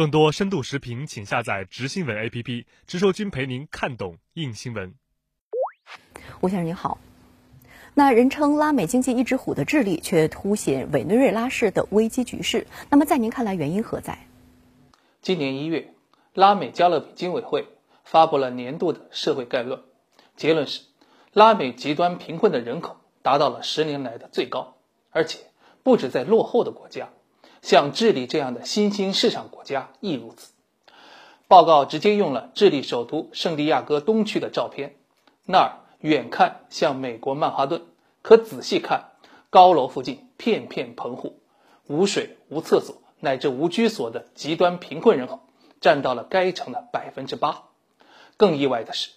更多深度视频，请下载直新闻 APP，直说君陪您看懂硬新闻。吴先生您好，那人称拉美经济一只虎的智利，却凸显委内瑞拉式的危机局势。那么在您看来，原因何在？今年一月，拉美加勒比经委会发布了年度的社会概论，结论是，拉美极端贫困的人口达到了十年来的最高，而且不止在落后的国家。像智利这样的新兴市场国家亦如此。报告直接用了智利首都圣地亚哥东区的照片，那儿远看像美国曼哈顿，可仔细看，高楼附近片片棚户，无水、无厕所乃至无居所的极端贫困人口占到了该城的百分之八。更意外的是，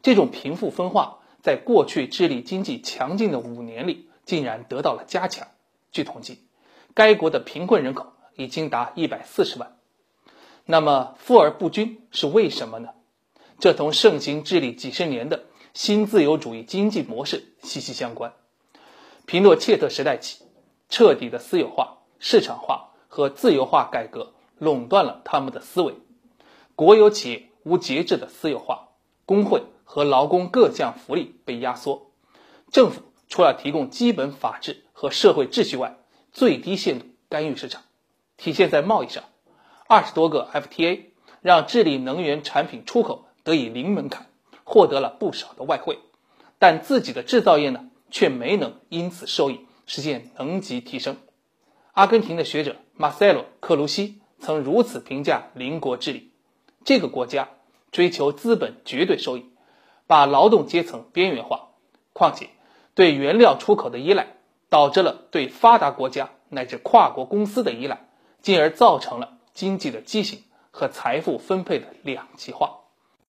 这种贫富分化在过去智利经济强劲的五年里竟然得到了加强。据统计。该国的贫困人口已经达一百四十万，那么富而不均是为什么呢？这同盛行治理几十年的新自由主义经济模式息息相关。皮诺切特时代起，彻底的私有化、市场化和自由化改革垄断了他们的思维，国有企业无节制的私有化，工会和劳工各项福利被压缩，政府除了提供基本法治和社会秩序外，最低限度干预市场，体现在贸易上，二十多个 FTA 让智利能源产品出口得以零门槛，获得了不少的外汇，但自己的制造业呢，却没能因此受益，实现能级提升。阿根廷的学者马塞洛·克卢西曾如此评价邻国智利：这个国家追求资本绝对收益，把劳动阶层边缘化，况且对原料出口的依赖。导致了对发达国家乃至跨国公司的依赖，进而造成了经济的畸形和财富分配的两极化。